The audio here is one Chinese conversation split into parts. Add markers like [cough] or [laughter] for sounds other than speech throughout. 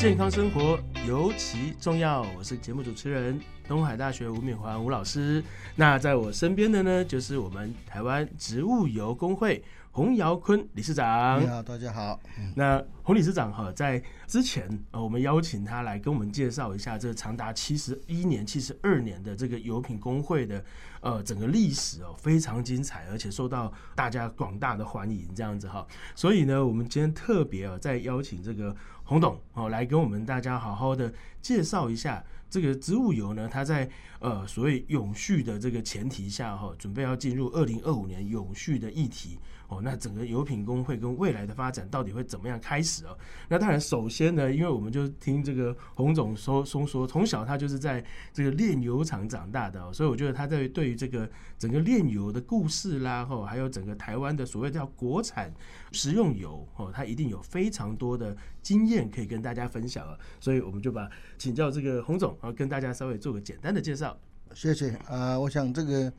健康生活尤其重要。我是节目主持人东海大学吴敏环吴老师。那在我身边的呢，就是我们台湾植物油工会洪尧坤理事长。你好，大家好。那洪理事长哈，在之前呃，我们邀请他来跟我们介绍一下这长达七十一年、七十二年的这个油品工会的呃整个历史哦，非常精彩，而且受到大家广大的欢迎，这样子哈。所以呢，我们今天特别啊，在邀请这个洪董哦，来跟我们大家好好的介绍一下这个植物油呢，它在呃所谓永续的这个前提下哈，准备要进入二零二五年永续的议题哦。那整个油品工会跟未来的发展到底会怎么样开始哦？那当然，首先呢，因为我们就听这个洪总说说说，从小他就是在这个炼油厂长大的，所以我觉得他在对于这个整个炼油的故事啦，吼，还有整个台湾的所谓叫国产食用油哦，他一定有非常多的经验可以跟大家分享啊。所以我们就把请教这个洪总啊，跟大家稍微做个简单的介绍。谢谢啊，我想这个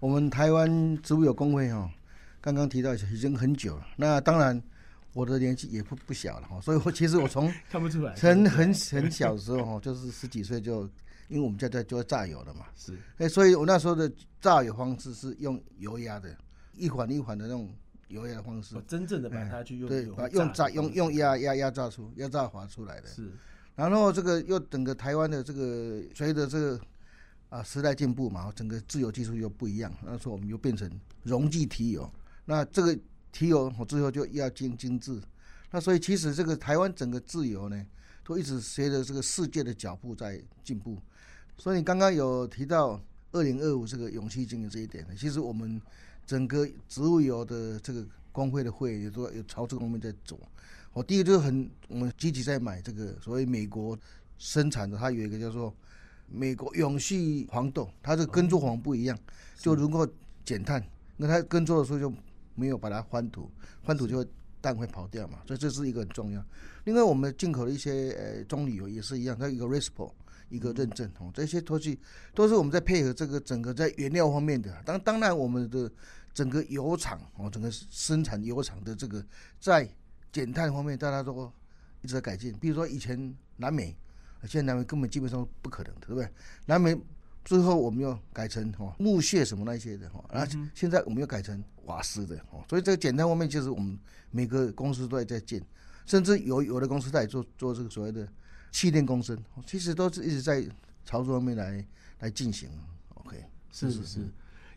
我们台湾植物油工会哈，刚刚提到已经很久了。那当然。我的年纪也不不小了哈，所以我其实我从 [laughs] 看不出来，很很 [laughs] 很小的时候哈，就是十几岁就，因为我们家在做榨油的嘛，是，哎，所以我那时候的榨油方式是用油压的，一环一环的那种油压的方式，真正的把它去用对，把用炸用用压压压榨出压榨滑出来的，是，然后这个又整个台湾的这个随着这个啊时代进步嘛，整个自由技术又不一样，那时候我们又变成溶剂提油，那这个。提油我最后就要精精致，那所以其实这个台湾整个自由呢，都一直随着这个世界的脚步在进步。所以你刚刚有提到二零二五这个勇气经营这一点呢，其实我们整个植物油的这个工会的会也都有朝这个方面在走。我第一个就是很我们积极在买这个所谓美国生产的，它有一个叫做美国永续黄豆，它的耕作黄不一样，就如果减碳，那它耕作的时候就。没有把它翻土，翻土就会氮会跑掉嘛，所以这是一个很重要。另外，我们进口的一些呃棕榈油也是一样，它一个 RESPO 一个认证哦，这些东西都是我们在配合这个整个在原料方面的。当当然，我们的整个油厂哦，整个生产油厂的这个在减碳方面，大家都一直在改进。比如说以前南美，现在南美根本基本上不可能的，对不对？南美。最后我们又改成哈木屑什么那些的哈，然后现在我们又改成瓦斯的哦，所以这个简单方面就是我们每个公司都在在建，甚至有有的公司在做做这个所谓的气电共生，其实都是一直在操作方面来来进行。OK，是是是。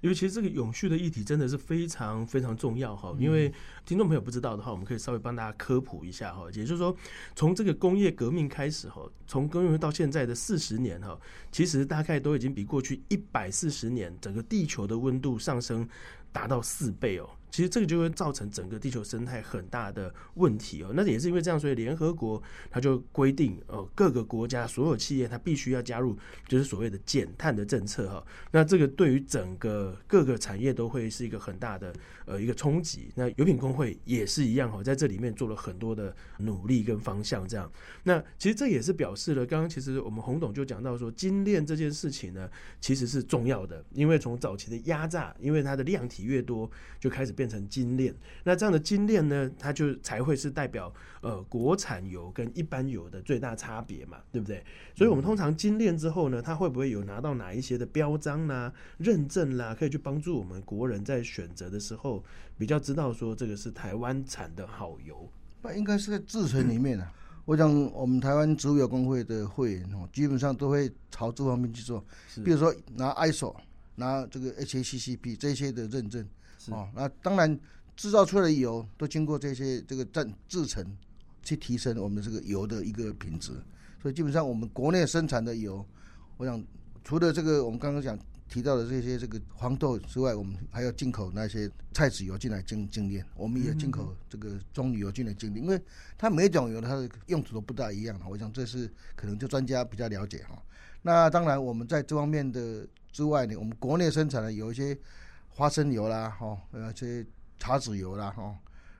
因为其实这个永续的议题真的是非常非常重要哈，因为听众朋友不知道的话，我们可以稍微帮大家科普一下哈，也就是说，从这个工业革命开始哈，从工业到现在的四十年哈，其实大概都已经比过去一百四十年整个地球的温度上升达到四倍哦。其实这个就会造成整个地球生态很大的问题哦。那也是因为这样，所以联合国它就规定，呃，各个国家所有企业它必须要加入，就是所谓的减碳的政策哈。那这个对于整个各个产业都会是一个很大的呃一个冲击。那油品工会也是一样哈，在这里面做了很多的努力跟方向这样。那其实这也是表示了，刚刚其实我们洪董就讲到说，精炼这件事情呢，其实是重要的，因为从早期的压榨，因为它的量体越多，就开始。变成精炼，那这样的精炼呢，它就才会是代表呃国产油跟一般油的最大差别嘛，对不对？所以我们通常精炼之后呢，它会不会有拿到哪一些的标章啦、认证啦，可以去帮助我们国人在选择的时候比较知道说这个是台湾产的好油？那应该是在制成里面啊。我想我们台湾植物油工会的会员哦，基本上都会朝这方面去做，比如说拿 ISO、拿这个 HACCP 这些的认证。哦，那当然，制造出来的油都经过这些这个制制成，去提升我们这个油的一个品质。所以基本上我们国内生产的油，我想除了这个我们刚刚讲提到的这些这个黄豆之外，我们还要进口那些菜籽油进来精精炼。我们也进口这个棕榈油进来精炼，因为它每种油它的用途都不大一样。我想这是可能就专家比较了解哈。那当然我们在这方面的之外呢，我们国内生产的有一些。花生油啦，哈，呃，这些茶籽油啦，哈，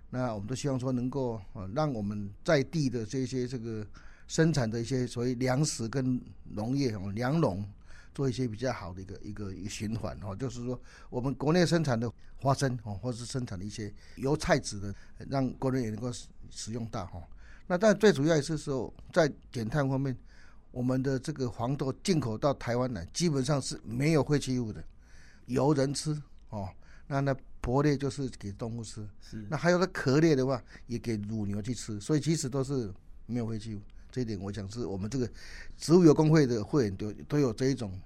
那我们都希望说能够呃，让我们在地的这些这个生产的一些所谓粮食跟农业哦，粮农做一些比较好的一个一个一个循环哦，就是说我们国内生产的花生哦，或是生产的一些油菜籽的，让国人也能够使使用到哈。那但最主要也是说，在减碳方面，我们的这个黄豆进口到台湾来，基本上是没有废弃物的，由人吃哦。那那薄裂就是给动物吃，是那还有那壳裂的话，也给乳牛去吃，所以其实都是没有废弃物。这一点，我想是我们这个植物油工会的会员都都有这一种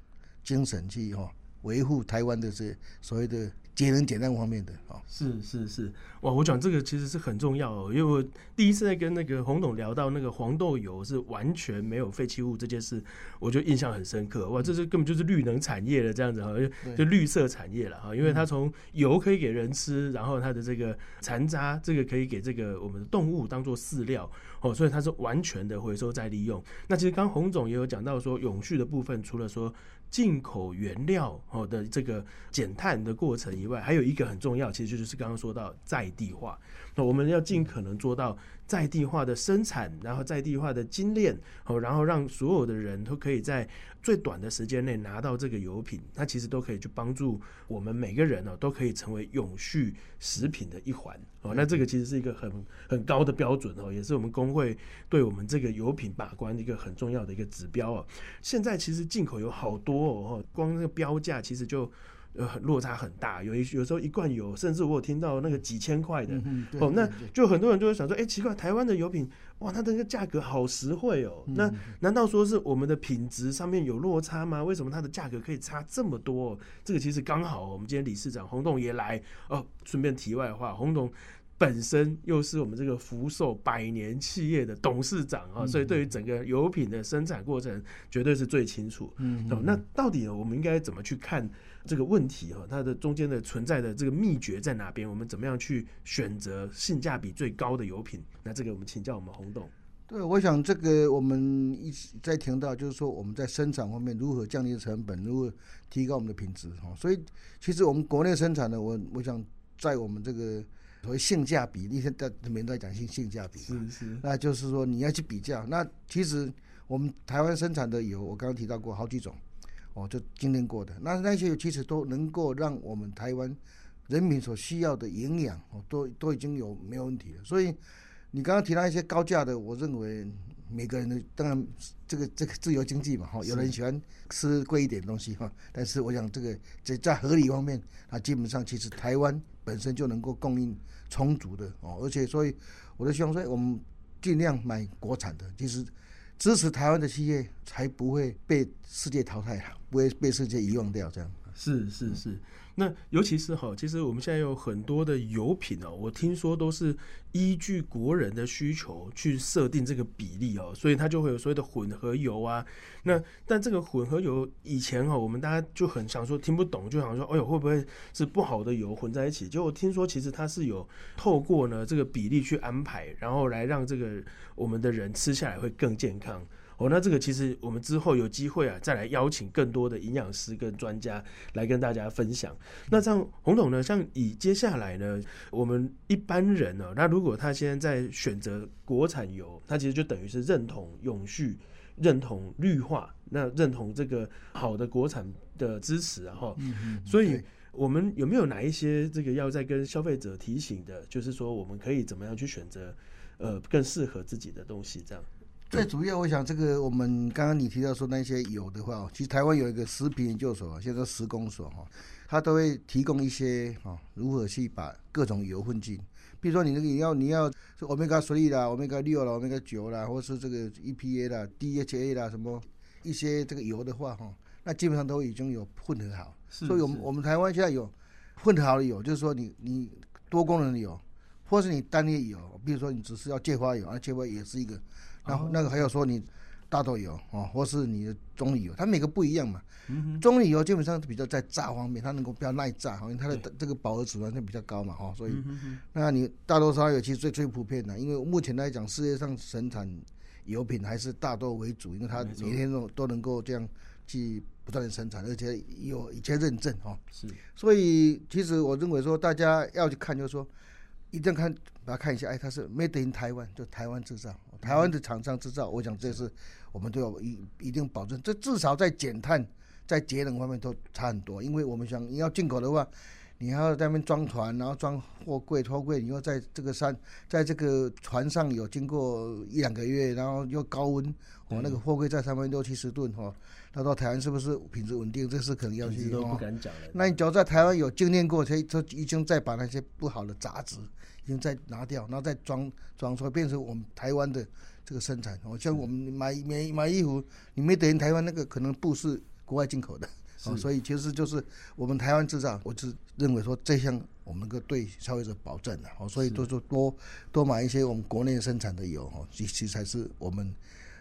精神去哈、维护台湾的这所谓的节能减碳方面的啊、是是是，哇！我讲这个其实是很重要哦，因为我第一次在跟那个洪董聊到那个黄豆油是完全没有废弃物这件事，我就印象很深刻。哇，这是根本就是绿能产业的这样子哈，就就绿色产业了哈，因为它从油可以给人吃，然后它的这个残渣这个可以给这个我们的动物当做饲料哦，所以它是完全的回收再利用。那其实刚洪总也有讲到说，永续的部分除了说进口原料哦的这个减碳的过程以外，还有一个很重要，其实就是刚刚说到在地化。那我们要尽可能做到在地化的生产，然后在地化的精炼，哦，然后让所有的人都可以在最短的时间内拿到这个油品，它其实都可以去帮助我们每个人哦，都可以成为永续食品的一环哦。那这个其实是一个很很高的标准哦，也是我们工会对我们这个油品把关的一个很重要的一个指标哦。现在其实进口有好多哦，光那个标价其实就。呃，落差很大，有一有时候一罐油，甚至我有听到那个几千块的，哦，那就很多人就会想说，哎、奇怪，台湾的油品，哇，它的那个价格好实惠哦。嗯那难道说是我们的品质上面有落差吗？为什么它的价格可以差这么多、哦？这个其实刚好，我们今天理事长洪董也来哦。顺便题外话，洪董。本身又是我们这个福寿百年企业的董事长啊，所以对于整个油品的生产过程绝对是最清楚。嗯哦，那到底我们应该怎么去看这个问题哈？它的中间的存在的这个秘诀在哪边？我们怎么样去选择性价比最高的油品？那这个我们请教我们洪董。对，我想这个我们一直在听到，就是说我们在生产方面如何降低成本，如何提高我们的品质哈。所以其实我们国内生产的，我我想在我们这个所谓性价比，一天在每天都在讲性性价比嘛，是是那就是说你要去比较。那其实我们台湾生产的油，我刚刚提到过好几种，哦，就精炼过的，那那些油其实都能够让我们台湾人民所需要的营养，哦，都都已经有没有问题了。所以你刚刚提到一些高价的，我认为每个人的当然这个这个自由经济嘛，哈，有人喜欢吃贵一点的东西哈，但是我想这个在在合理方面，啊，基本上其实台湾本身就能够供应充足的哦，而且所以我的希望说我们尽量买国产的，其实支持台湾的企业才不会被世界淘汰了，不会被世界遗忘掉这样。是是是。那尤其是哈，其实我们现在有很多的油品哦，我听说都是依据国人的需求去设定这个比例哦，所以它就会有所谓的混合油啊。那但这个混合油以前哈，我们大家就很想说听不懂，就想说，哎呦会不会是不好的油混在一起？结果听说其实它是有透过呢这个比例去安排，然后来让这个我们的人吃下来会更健康。哦，那这个其实我们之后有机会啊，再来邀请更多的营养师跟专家来跟大家分享。那这样洪董呢，像以接下来呢，我们一般人呢、那如果他现在在选择国产油，他其实就等于是认同永续、认同绿化，那认同这个好的国产的支持啊，哈。嗯所以我们有没有哪一些这个要再跟消费者提醒的，就是说我们可以怎么样去选择呃更适合自己的东西，这样。最主要，我想这个我们刚刚你提到说那些油的话，其实台湾有一个食品研究所，现在叫食工所哈，它都会提供一些哈如何去把各种油混进，比如说你那个你要你要是 omega three 啦、omega 六啦、omega 九啦，或是这个 EPA 啦、DHA 啦什么一些这个油的话哈，那基本上都已经有混合好，是所以我们我们台湾现在有混合好的油，就是说你你多功能的油，或是你单一油，比如说你只是要芥花油，啊芥花也是一个。然后那个还有说你大豆油哦，或是你的棕榈油，它每个不一样嘛。棕榈油基本上比较在炸方面，它能够比较耐炸，因为它的这个饱和脂肪就比较高嘛，哈，所以那你大豆沙油其实最最普遍的，因为目前来讲世界上生产油品还是大豆为主，因为它每天都都能够这样去不断的生产，而且有一些认证哈。是所以其实我认为说，大家要去看，就是说，一定要看把它看一下，哎，它是 made in 台湾，就台湾制造，台湾的厂商制造，我想这是我们都要一一定保证，这至少在减碳、在节能方面都差很多。因为我们想你要进口的话，你还要在那边装船，然后装货柜、货柜，你又在这个山，在这个船上有经过一两个月，然后又高温，哦，那个货柜在上面六七十吨，哦，那到台湾是不是品质稳定？这是可能要去都不敢讲了。那你只要在台湾有经验过，他他已经在把那些不好的杂质已经再拿掉，然后再装装出来，变成我们台湾的这个生产。哦，像我们买买买衣服，你没等于台湾那个可能布是国外进口的。哦，所以其实就是我们台湾制造，我是认为说这项我们能够对消费者保证的，哦，所以多多多多买一些我们国内生产的油，哦，其实才是我们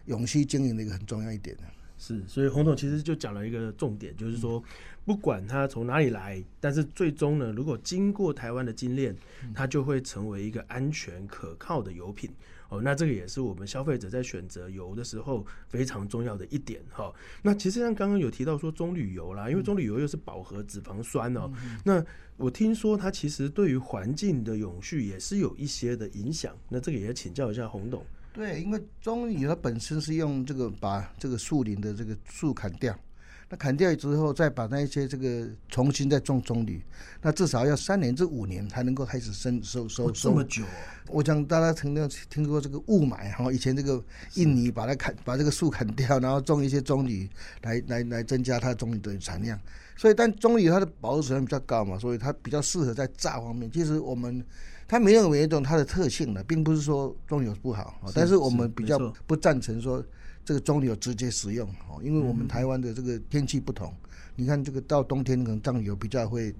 永续经营的一个很重要一点的。是，所以洪总其实就讲了一个重点，就是说不管它从哪里来，但是最终呢，如果经过台湾的精炼，它就会成为一个安全可靠的油品。哦，那这个也是我们消费者在选择油的时候非常重要的一点哈。那其实像刚刚有提到说棕榈油啦，因为棕榈油又是饱和脂肪酸哦。那我听说它其实对于环境的永续也是有一些的影响。那这个也请教一下洪董。对，因为棕榈它本身是用这个把这个树林的这个树砍掉。那砍掉之后，再把那一些这个重新再种棕榈，那至少要三年至五年才能够开始生收收收。这么久？我想大家曾经听过这个雾霾哈，以前这个印尼把它砍把这个树砍掉，然后种一些棕榈来来来增加它棕榈的产量。所以，但棕榈它的保质量比较高嘛，所以它比较适合在榨方面。其实我们它没有每一种它的特性的，并不是说棕油不好，但是我们比较不赞成说。这个棕油直接使用哦，因为我们台湾的这个天气不同，你看这个到冬天可能藏油比较会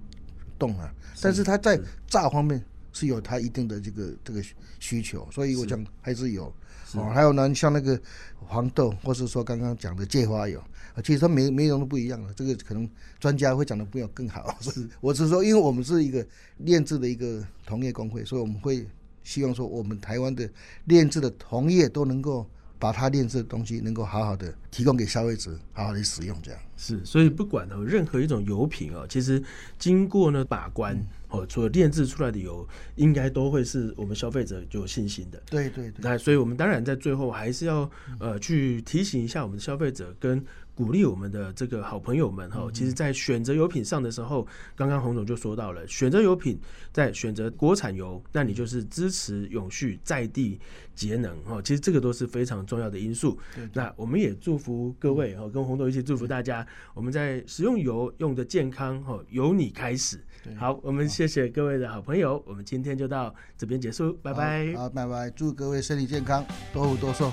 冻啊，但是它在炸方面是有它一定的这个这个需求，所以我讲还是有哦。还有呢，像那个黄豆，或是说刚刚讲的芥花油，其实它每每种都不一样的，这个可能专家会讲的不要更好。是，[laughs] 我是说，因为我们是一个炼制的一个同业工会，所以我们会希望说，我们台湾的炼制的同业都能够。把它炼制的东西能够好好的提供给消费者，好好的使用，这样是。所以不管哦，任何一种油品哦，其实经过呢把关哦，除了炼制出来的油，应该都会是我们消费者就有信心的。对对对。那所以我们当然在最后还是要呃去提醒一下我们的消费者跟。鼓励我们的这个好朋友们哈，其实，在选择油品上的时候，刚刚洪总就说到了，选择油品在选择国产油，那你就是支持永续在地节能哈。其实这个都是非常重要的因素。那我们也祝福各位哈，跟洪总一起祝福大家，我们在使用油用的健康哈，由你开始。好，我们谢谢各位的好朋友，我们今天就到这边结束，拜拜。好，拜拜，祝各位身体健康，多福多寿。